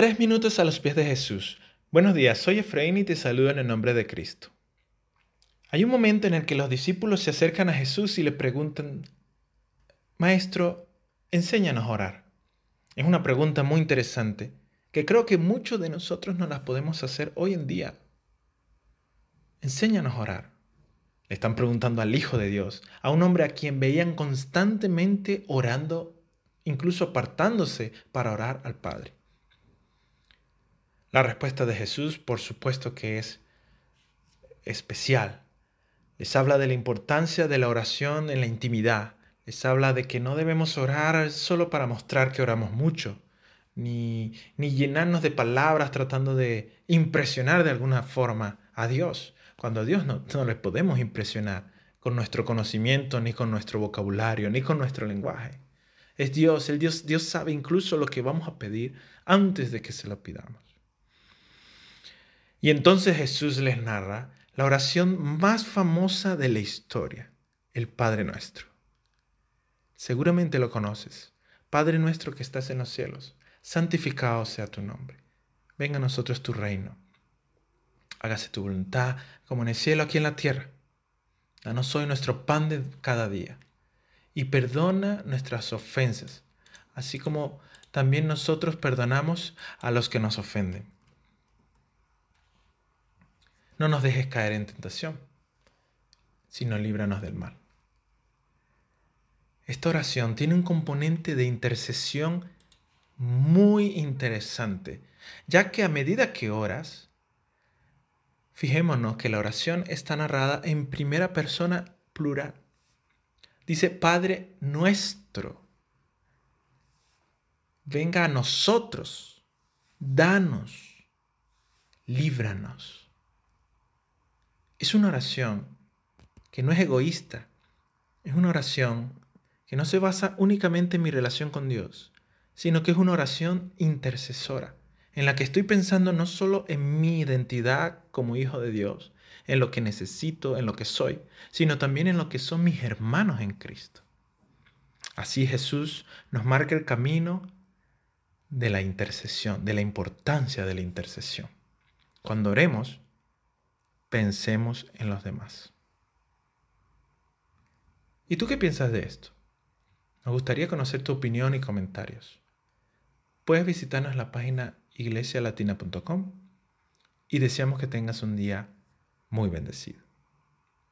Tres minutos a los pies de Jesús. Buenos días, soy Efraín y te saludo en el nombre de Cristo. Hay un momento en el que los discípulos se acercan a Jesús y le preguntan, Maestro, enséñanos a orar. Es una pregunta muy interesante que creo que muchos de nosotros no las podemos hacer hoy en día. Enséñanos a orar. Le están preguntando al Hijo de Dios, a un hombre a quien veían constantemente orando, incluso apartándose para orar al Padre. La respuesta de Jesús, por supuesto que es especial. Les habla de la importancia de la oración en la intimidad. Les habla de que no debemos orar solo para mostrar que oramos mucho, ni, ni llenarnos de palabras tratando de impresionar de alguna forma a Dios, cuando a Dios no, no le podemos impresionar con nuestro conocimiento, ni con nuestro vocabulario, ni con nuestro lenguaje. Es Dios, el Dios, Dios sabe incluso lo que vamos a pedir antes de que se lo pidamos. Y entonces Jesús les narra la oración más famosa de la historia, el Padre Nuestro. Seguramente lo conoces. Padre nuestro que estás en los cielos, santificado sea tu nombre. Venga a nosotros tu reino. Hágase tu voluntad como en el cielo, aquí en la tierra. Danos hoy nuestro pan de cada día. Y perdona nuestras ofensas, así como también nosotros perdonamos a los que nos ofenden no nos dejes caer en tentación, sino líbranos del mal. Esta oración tiene un componente de intercesión muy interesante, ya que a medida que oras, fijémonos que la oración está narrada en primera persona plural. Dice, Padre nuestro, venga a nosotros, danos, líbranos. Es una oración que no es egoísta, es una oración que no se basa únicamente en mi relación con Dios, sino que es una oración intercesora, en la que estoy pensando no solo en mi identidad como hijo de Dios, en lo que necesito, en lo que soy, sino también en lo que son mis hermanos en Cristo. Así Jesús nos marca el camino de la intercesión, de la importancia de la intercesión. Cuando oremos, pensemos en los demás. ¿Y tú qué piensas de esto? Nos gustaría conocer tu opinión y comentarios. Puedes visitarnos en la página iglesialatina.com y deseamos que tengas un día muy bendecido.